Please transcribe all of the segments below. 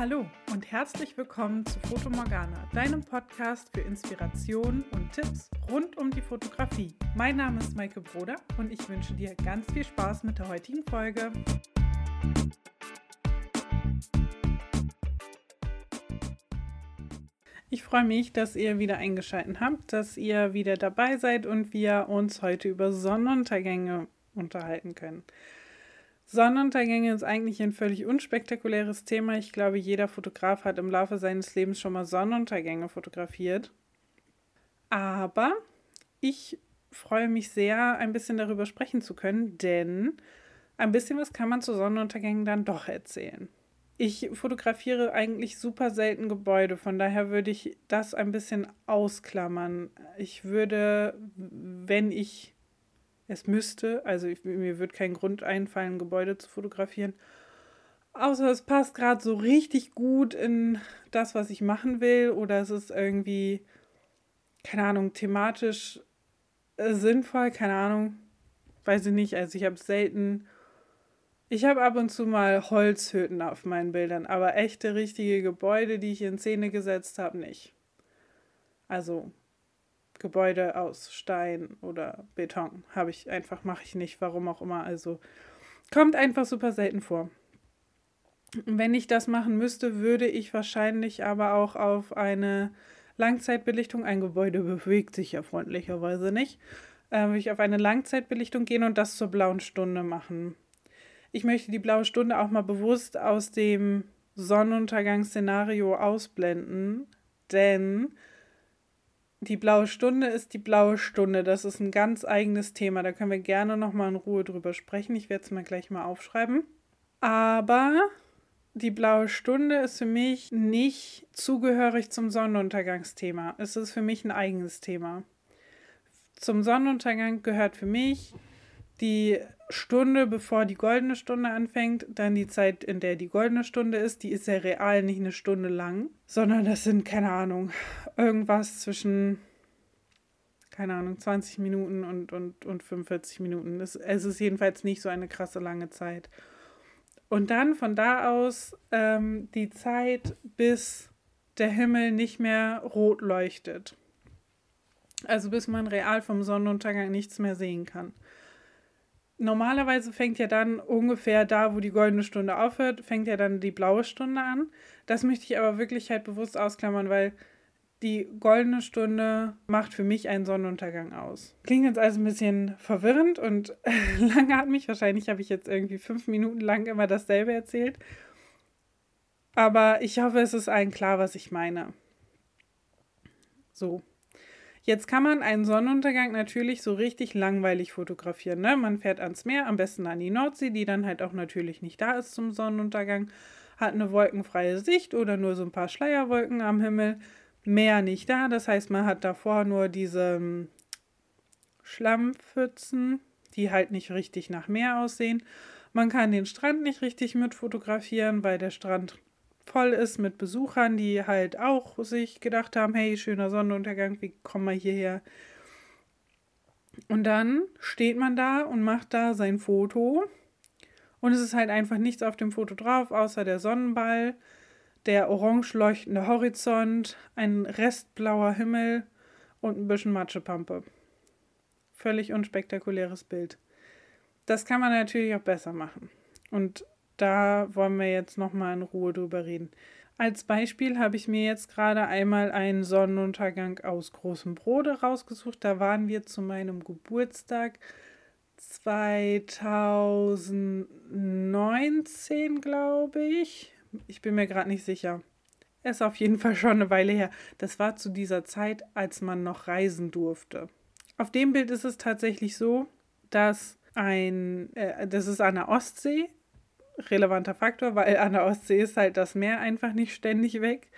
Hallo und herzlich willkommen zu Foto Morgana, deinem Podcast für Inspiration und Tipps rund um die Fotografie. Mein Name ist Maike Broder und ich wünsche dir ganz viel Spaß mit der heutigen Folge. Ich freue mich, dass ihr wieder eingeschaltet habt, dass ihr wieder dabei seid und wir uns heute über Sonnenuntergänge unterhalten können. Sonnenuntergänge ist eigentlich ein völlig unspektakuläres Thema. Ich glaube, jeder Fotograf hat im Laufe seines Lebens schon mal Sonnenuntergänge fotografiert. Aber ich freue mich sehr, ein bisschen darüber sprechen zu können, denn ein bisschen was kann man zu Sonnenuntergängen dann doch erzählen. Ich fotografiere eigentlich super selten Gebäude, von daher würde ich das ein bisschen ausklammern. Ich würde, wenn ich es müsste, also ich, mir wird kein Grund einfallen, Gebäude zu fotografieren. Außer es passt gerade so richtig gut in das, was ich machen will, oder es ist irgendwie, keine Ahnung, thematisch äh, sinnvoll, keine Ahnung, weiß ich nicht. Also ich habe selten, ich habe ab und zu mal Holzhütten auf meinen Bildern, aber echte, richtige Gebäude, die ich in Szene gesetzt habe, nicht. Also Gebäude aus Stein oder Beton. Habe ich einfach, mache ich nicht, warum auch immer. Also kommt einfach super selten vor. Wenn ich das machen müsste, würde ich wahrscheinlich aber auch auf eine Langzeitbelichtung, ein Gebäude bewegt sich ja freundlicherweise nicht, äh, würde ich auf eine Langzeitbelichtung gehen und das zur blauen Stunde machen. Ich möchte die blaue Stunde auch mal bewusst aus dem Sonnenuntergangsszenario ausblenden, denn die blaue Stunde ist die blaue Stunde. Das ist ein ganz eigenes Thema. Da können wir gerne nochmal in Ruhe drüber sprechen. Ich werde es mir gleich mal aufschreiben. Aber die blaue Stunde ist für mich nicht zugehörig zum Sonnenuntergangsthema. Es ist für mich ein eigenes Thema. Zum Sonnenuntergang gehört für mich die Stunde, bevor die goldene Stunde anfängt, dann die Zeit, in der die goldene Stunde ist, die ist ja real nicht eine Stunde lang, sondern das sind, keine Ahnung, irgendwas zwischen, keine Ahnung, 20 Minuten und, und, und 45 Minuten. Das, es ist jedenfalls nicht so eine krasse lange Zeit. Und dann von da aus ähm, die Zeit, bis der Himmel nicht mehr rot leuchtet. Also bis man real vom Sonnenuntergang nichts mehr sehen kann normalerweise fängt ja dann ungefähr da, wo die goldene Stunde aufhört, fängt ja dann die blaue Stunde an. Das möchte ich aber wirklich halt bewusst ausklammern, weil die goldene Stunde macht für mich einen Sonnenuntergang aus. Klingt jetzt also ein bisschen verwirrend und lange hat mich wahrscheinlich habe ich jetzt irgendwie fünf Minuten lang immer dasselbe erzählt. Aber ich hoffe, es ist allen klar, was ich meine. So. Jetzt kann man einen Sonnenuntergang natürlich so richtig langweilig fotografieren. Ne? Man fährt ans Meer, am besten an die Nordsee, die dann halt auch natürlich nicht da ist zum Sonnenuntergang, hat eine wolkenfreie Sicht oder nur so ein paar Schleierwolken am Himmel. Meer nicht da, das heißt, man hat davor nur diese ähm, Schlammpfützen, die halt nicht richtig nach Meer aussehen. Man kann den Strand nicht richtig mit fotografieren, weil der Strand voll ist mit Besuchern, die halt auch sich gedacht haben, hey, schöner Sonnenuntergang, wie kommen wir hierher? Und dann steht man da und macht da sein Foto. Und es ist halt einfach nichts auf dem Foto drauf, außer der Sonnenball, der orange leuchtende Horizont, ein restblauer Himmel und ein bisschen Matschepampe. Völlig unspektakuläres Bild. Das kann man natürlich auch besser machen. Und da wollen wir jetzt nochmal in Ruhe drüber reden. Als Beispiel habe ich mir jetzt gerade einmal einen Sonnenuntergang aus Großem Brode rausgesucht. Da waren wir zu meinem Geburtstag 2019, glaube ich. Ich bin mir gerade nicht sicher. Ist auf jeden Fall schon eine Weile her. Das war zu dieser Zeit, als man noch reisen durfte. Auf dem Bild ist es tatsächlich so, dass ein, äh, das ist an der Ostsee, relevanter Faktor, weil an der Ostsee ist halt das Meer einfach nicht ständig weg.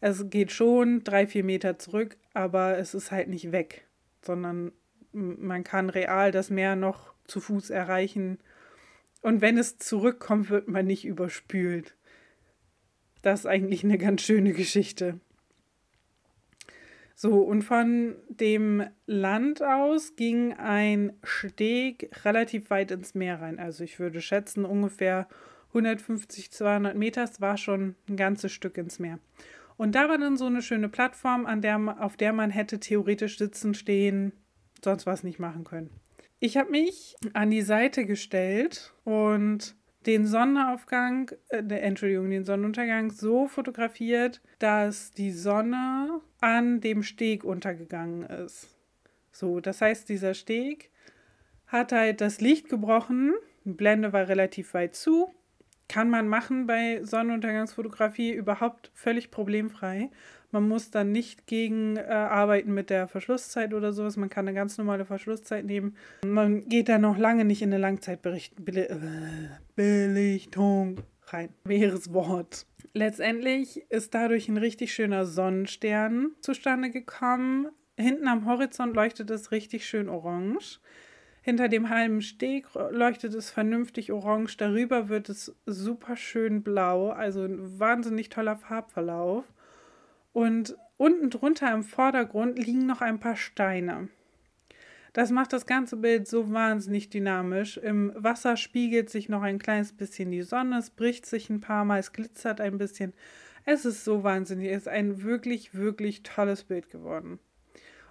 Es geht schon drei, vier Meter zurück, aber es ist halt nicht weg, sondern man kann real das Meer noch zu Fuß erreichen. Und wenn es zurückkommt, wird man nicht überspült. Das ist eigentlich eine ganz schöne Geschichte. So, und von dem Land aus ging ein Steg relativ weit ins Meer rein. Also ich würde schätzen ungefähr 150, 200 Meter, es war schon ein ganzes Stück ins Meer. Und da war dann so eine schöne Plattform, an der, auf der man hätte theoretisch sitzen, stehen, sonst was nicht machen können. Ich habe mich an die Seite gestellt und den Sonnenaufgang, äh, Entschuldigung, den Sonnenuntergang so fotografiert, dass die Sonne an dem Steg untergegangen ist. So, das heißt, dieser Steg hat halt das Licht gebrochen, die Blende war relativ weit zu. Kann man machen bei Sonnenuntergangsfotografie überhaupt völlig problemfrei. Man muss dann nicht gegen äh, arbeiten mit der Verschlusszeit oder sowas. Man kann eine ganz normale Verschlusszeit nehmen. Man geht da noch lange nicht in eine Langzeitbelichtung rein. Schweres Wort. Letztendlich ist dadurch ein richtig schöner Sonnenstern zustande gekommen. Hinten am Horizont leuchtet es richtig schön orange. Hinter dem halben Steg leuchtet es vernünftig orange. Darüber wird es super schön blau. Also ein wahnsinnig toller Farbverlauf. Und unten drunter im Vordergrund liegen noch ein paar Steine. Das macht das ganze Bild so wahnsinnig dynamisch. Im Wasser spiegelt sich noch ein kleines bisschen die Sonne, es bricht sich ein paar Mal, es glitzert ein bisschen. Es ist so wahnsinnig, es ist ein wirklich, wirklich tolles Bild geworden.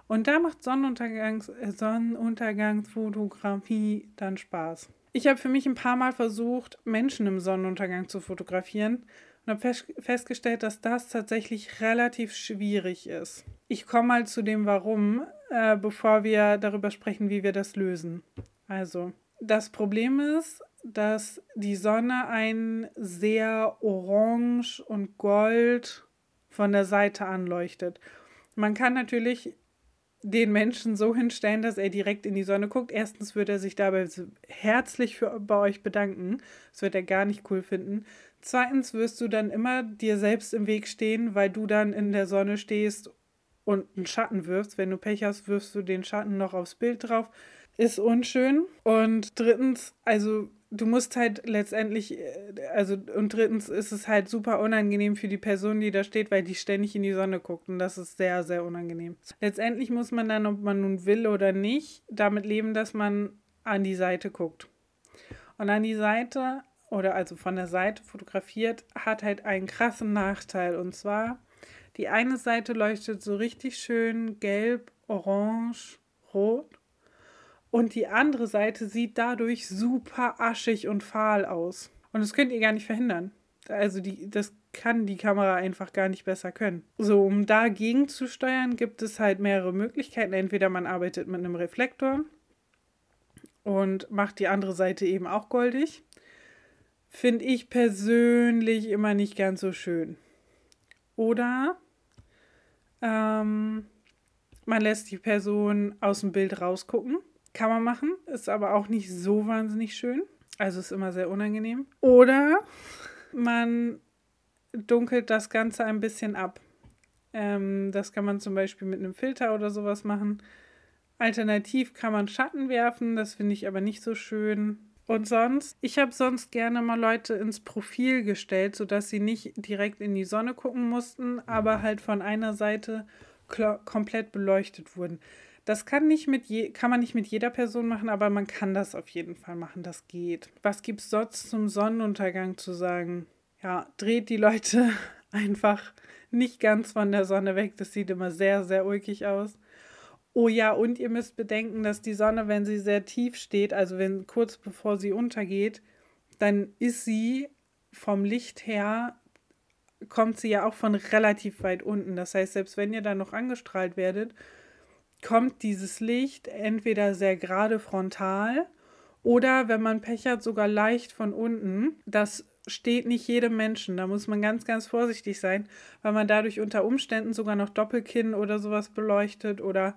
Und da macht Sonnenuntergangs äh, Sonnenuntergangsfotografie dann Spaß. Ich habe für mich ein paar Mal versucht, Menschen im Sonnenuntergang zu fotografieren und habe fest festgestellt, dass das tatsächlich relativ schwierig ist. Ich komme mal zu dem Warum, äh, bevor wir darüber sprechen, wie wir das lösen. Also, das Problem ist, dass die Sonne ein sehr orange und gold von der Seite anleuchtet. Man kann natürlich den Menschen so hinstellen, dass er direkt in die Sonne guckt. Erstens wird er sich dabei herzlich für, bei euch bedanken. Das wird er gar nicht cool finden. Zweitens wirst du dann immer dir selbst im Weg stehen, weil du dann in der Sonne stehst und einen Schatten wirfst. Wenn du Pech hast, wirfst du den Schatten noch aufs Bild drauf. Ist unschön. Und drittens, also du musst halt letztendlich, äh, also und drittens ist es halt super unangenehm für die Person, die da steht, weil die ständig in die Sonne guckt und das ist sehr, sehr unangenehm. Letztendlich muss man dann, ob man nun will oder nicht, damit leben, dass man an die Seite guckt. Und an die Seite oder also von der Seite fotografiert, hat halt einen krassen Nachteil. Und zwar, die eine Seite leuchtet so richtig schön gelb, orange, rot. Und die andere Seite sieht dadurch super aschig und fahl aus. Und das könnt ihr gar nicht verhindern. Also die, das kann die Kamera einfach gar nicht besser können. So, um dagegen zu steuern, gibt es halt mehrere Möglichkeiten. Entweder man arbeitet mit einem Reflektor und macht die andere Seite eben auch goldig finde ich persönlich immer nicht ganz so schön. Oder ähm, man lässt die Person aus dem Bild rausgucken. Kann man machen, ist aber auch nicht so wahnsinnig schön. Also ist immer sehr unangenehm. Oder man dunkelt das Ganze ein bisschen ab. Ähm, das kann man zum Beispiel mit einem Filter oder sowas machen. Alternativ kann man Schatten werfen, das finde ich aber nicht so schön. Und sonst, ich habe sonst gerne mal Leute ins Profil gestellt, sodass sie nicht direkt in die Sonne gucken mussten, aber halt von einer Seite komplett beleuchtet wurden. Das kann, nicht mit je kann man nicht mit jeder Person machen, aber man kann das auf jeden Fall machen. Das geht. Was gibt es sonst zum Sonnenuntergang zu sagen? Ja, dreht die Leute einfach nicht ganz von der Sonne weg. Das sieht immer sehr, sehr ulkig aus. Oh ja, und ihr müsst bedenken, dass die Sonne, wenn sie sehr tief steht, also wenn kurz bevor sie untergeht, dann ist sie vom Licht her, kommt sie ja auch von relativ weit unten. Das heißt, selbst wenn ihr dann noch angestrahlt werdet, kommt dieses Licht entweder sehr gerade frontal oder, wenn man Pech hat, sogar leicht von unten. Das steht nicht jedem Menschen. Da muss man ganz, ganz vorsichtig sein, weil man dadurch unter Umständen sogar noch Doppelkinn oder sowas beleuchtet oder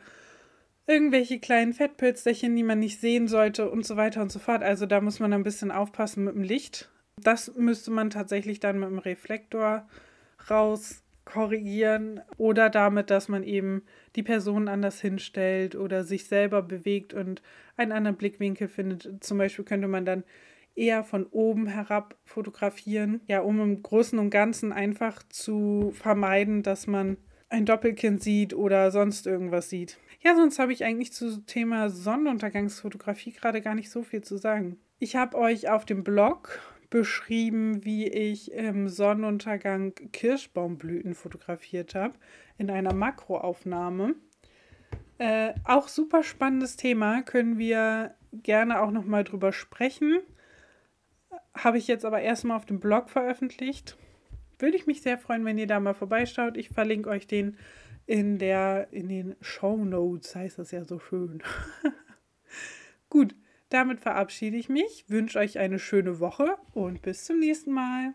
irgendwelche kleinen Fettpölsterchen, die man nicht sehen sollte und so weiter und so fort. Also da muss man ein bisschen aufpassen mit dem Licht. Das müsste man tatsächlich dann mit dem Reflektor raus korrigieren oder damit, dass man eben die Person anders hinstellt oder sich selber bewegt und einen anderen Blickwinkel findet. Zum Beispiel könnte man dann eher von oben herab fotografieren, ja, um im Großen und Ganzen einfach zu vermeiden, dass man ein Doppelkind sieht oder sonst irgendwas sieht. Ja, sonst habe ich eigentlich zu Thema Sonnenuntergangsfotografie gerade gar nicht so viel zu sagen. Ich habe euch auf dem Blog beschrieben, wie ich im Sonnenuntergang Kirschbaumblüten fotografiert habe in einer Makroaufnahme. Äh, auch super spannendes Thema, können wir gerne auch nochmal drüber sprechen. Habe ich jetzt aber erstmal auf dem Blog veröffentlicht. Würde ich mich sehr freuen, wenn ihr da mal vorbeischaut. Ich verlinke euch den in, der, in den Show Notes, heißt das ja so schön. Gut, damit verabschiede ich mich, wünsche euch eine schöne Woche und bis zum nächsten Mal.